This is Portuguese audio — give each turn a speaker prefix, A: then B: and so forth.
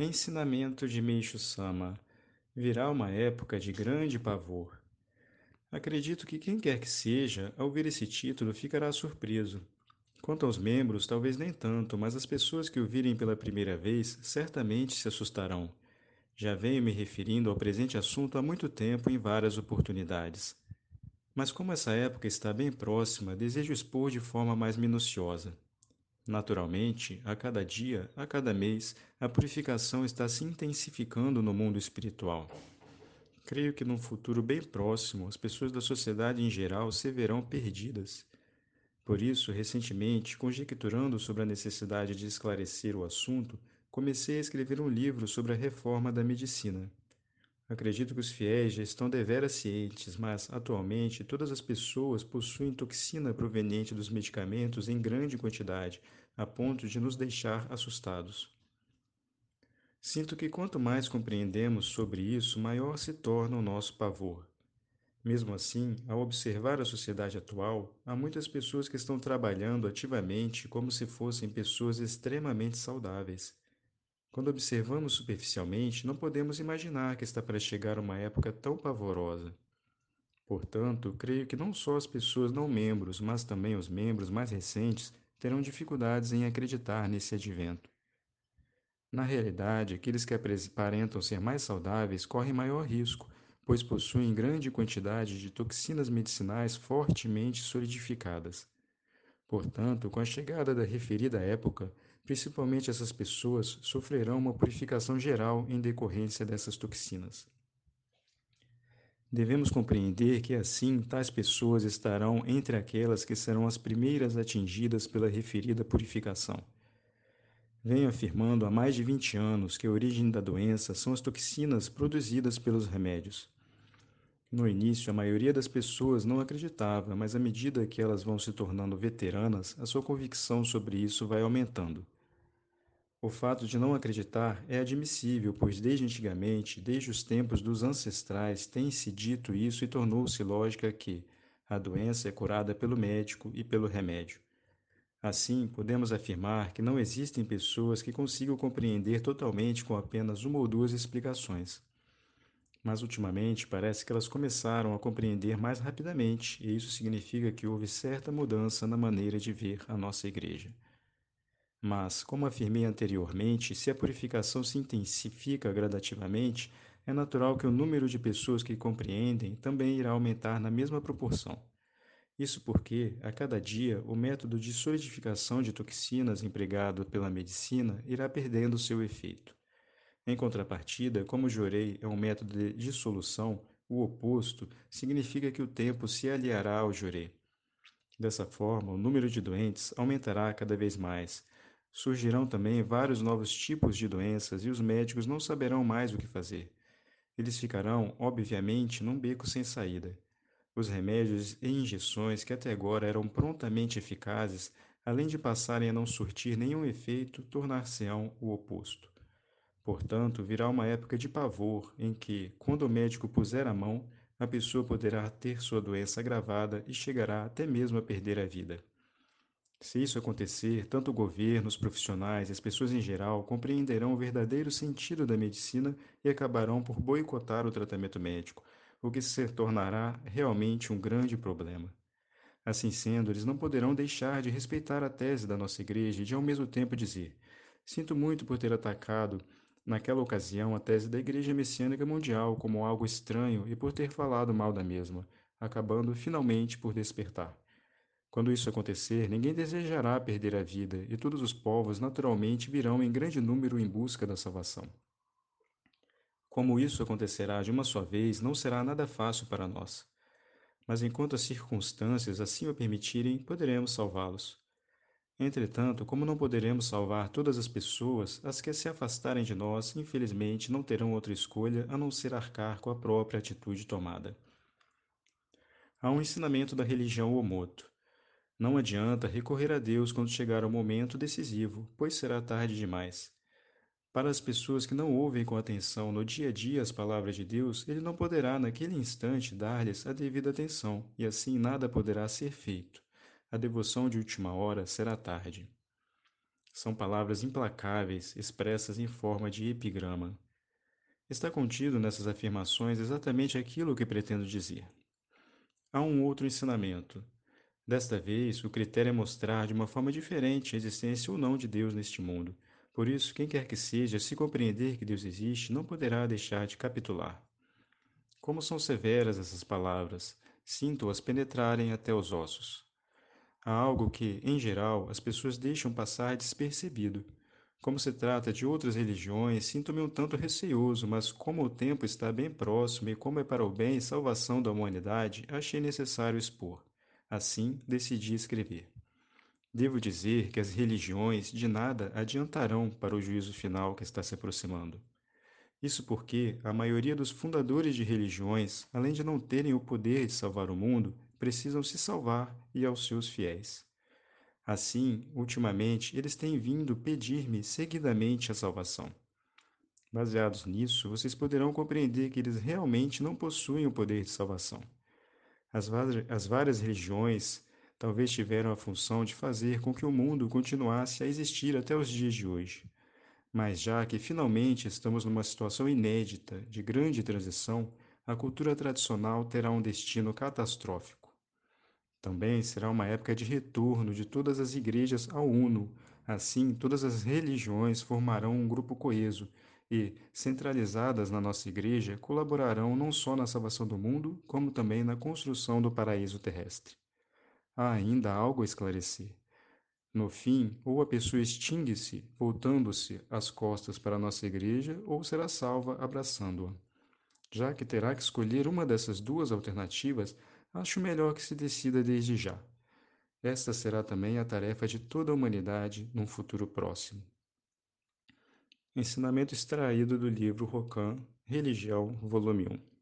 A: Ensinamento de Meixo Sama virá uma época de grande pavor. Acredito que quem quer que seja, ao ver esse título, ficará surpreso. Quanto aos membros, talvez nem tanto, mas as pessoas que o virem pela primeira vez certamente se assustarão. Já venho me referindo ao presente assunto há muito tempo em várias oportunidades. Mas como essa época está bem próxima, desejo expor de forma mais minuciosa. Naturalmente, a cada dia, a cada mês, a purificação está se intensificando no mundo espiritual. Creio que num futuro bem próximo, as pessoas da sociedade em geral se verão perdidas. Por isso, recentemente, conjecturando sobre a necessidade de esclarecer o assunto, comecei a escrever um livro sobre a reforma da medicina. Acredito que os fiéis já estão deveras cientes, mas, atualmente, todas as pessoas possuem toxina proveniente dos medicamentos em grande quantidade, a ponto de nos deixar assustados. Sinto que quanto mais compreendemos sobre isso, maior se torna o nosso pavor. Mesmo assim, ao observar a sociedade atual, há muitas pessoas que estão trabalhando ativamente como se fossem pessoas extremamente saudáveis. Quando observamos superficialmente, não podemos imaginar que está para chegar uma época tão pavorosa. Portanto, creio que não só as pessoas não membros, mas também os membros mais recentes terão dificuldades em acreditar nesse advento. Na realidade, aqueles que aparentam ser mais saudáveis correm maior risco, pois possuem grande quantidade de toxinas medicinais fortemente solidificadas. Portanto, com a chegada da referida época, Principalmente essas pessoas sofrerão uma purificação geral em decorrência dessas toxinas. Devemos compreender que assim tais pessoas estarão entre aquelas que serão as primeiras atingidas pela referida purificação. Venho afirmando há mais de 20 anos que a origem da doença são as toxinas produzidas pelos remédios. No início, a maioria das pessoas não acreditava, mas à medida que elas vão se tornando veteranas, a sua convicção sobre isso vai aumentando. O fato de não acreditar é admissível, pois desde antigamente, desde os tempos dos ancestrais, tem-se dito isso e tornou-se lógica que a doença é curada pelo médico e pelo remédio. Assim, podemos afirmar que não existem pessoas que consigam compreender totalmente com apenas uma ou duas explicações. Mas ultimamente parece que elas começaram a compreender mais rapidamente, e isso significa que houve certa mudança na maneira de ver a nossa igreja. Mas, como afirmei anteriormente, se a purificação se intensifica gradativamente, é natural que o número de pessoas que compreendem também irá aumentar na mesma proporção. Isso porque, a cada dia, o método de solidificação de toxinas empregado pela medicina irá perdendo seu efeito. Em contrapartida, como o jorei é um método de dissolução, o oposto significa que o tempo se aliará ao jorei. Dessa forma, o número de doentes aumentará cada vez mais, Surgirão também vários novos tipos de doenças e os médicos não saberão mais o que fazer. Eles ficarão, obviamente, num beco sem saída. Os remédios e injeções que até agora eram prontamente eficazes, além de passarem a não surtir nenhum efeito, tornar-se-ão o oposto. Portanto, virá uma época de pavor em que, quando o médico puser a mão, a pessoa poderá ter sua doença agravada e chegará até mesmo a perder a vida. Se isso acontecer, tanto o governo, os profissionais e as pessoas em geral compreenderão o verdadeiro sentido da medicina e acabarão por boicotar o tratamento médico, o que se tornará realmente um grande problema. Assim sendo, eles não poderão deixar de respeitar a tese da nossa igreja e de ao mesmo tempo dizer: Sinto muito por ter atacado naquela ocasião a tese da Igreja Messiânica Mundial como algo estranho e por ter falado mal da mesma, acabando finalmente por despertar. Quando isso acontecer, ninguém desejará perder a vida, e todos os povos naturalmente virão em grande número em busca da salvação. Como isso acontecerá de uma só vez, não será nada fácil para nós. Mas enquanto as circunstâncias assim o permitirem, poderemos salvá-los. Entretanto, como não poderemos salvar todas as pessoas, as que se afastarem de nós, infelizmente, não terão outra escolha a não ser arcar com a própria atitude tomada. Há um ensinamento da religião Omoto. Não adianta recorrer a Deus quando chegar o momento decisivo, pois será tarde demais. Para as pessoas que não ouvem com atenção no dia a dia as palavras de Deus, ele não poderá naquele instante dar-lhes a devida atenção, e assim nada poderá ser feito. A devoção de última hora será tarde. São palavras implacáveis expressas em forma de epigrama. Está contido nessas afirmações exatamente aquilo que pretendo dizer. Há um outro ensinamento. Desta vez, o critério é mostrar de uma forma diferente a existência ou não de Deus neste mundo. Por isso, quem quer que seja, se compreender que Deus existe, não poderá deixar de capitular. Como são severas essas palavras, sinto-as penetrarem até os ossos. Há algo que, em geral, as pessoas deixam passar despercebido. Como se trata de outras religiões, sinto-me um tanto receoso, mas como o tempo está bem próximo e como é para o bem e salvação da humanidade, achei necessário expor. Assim, decidi escrever. Devo dizer que as religiões de nada adiantarão para o juízo final que está se aproximando. Isso porque a maioria dos fundadores de religiões, além de não terem o poder de salvar o mundo, precisam se salvar e aos seus fiéis. Assim, ultimamente, eles têm vindo pedir-me seguidamente a salvação. Baseados nisso, vocês poderão compreender que eles realmente não possuem o poder de salvação. As, as várias religiões talvez tiveram a função de fazer com que o mundo continuasse a existir até os dias de hoje. Mas já que finalmente estamos numa situação inédita de grande transição, a cultura tradicional terá um destino catastrófico. Também será uma época de retorno de todas as igrejas ao Uno. Assim, todas as religiões formarão um grupo coeso e, centralizadas na nossa igreja, colaborarão não só na salvação do mundo, como também na construção do paraíso terrestre. Há ainda algo a esclarecer. No fim, ou a pessoa extingue-se, voltando-se as costas para a nossa igreja, ou será salva abraçando-a. Já que terá que escolher uma dessas duas alternativas, acho melhor que se decida desde já. Esta será também a tarefa de toda a humanidade num futuro próximo. Ensinamento extraído do livro Rocan, Religião, volume 1.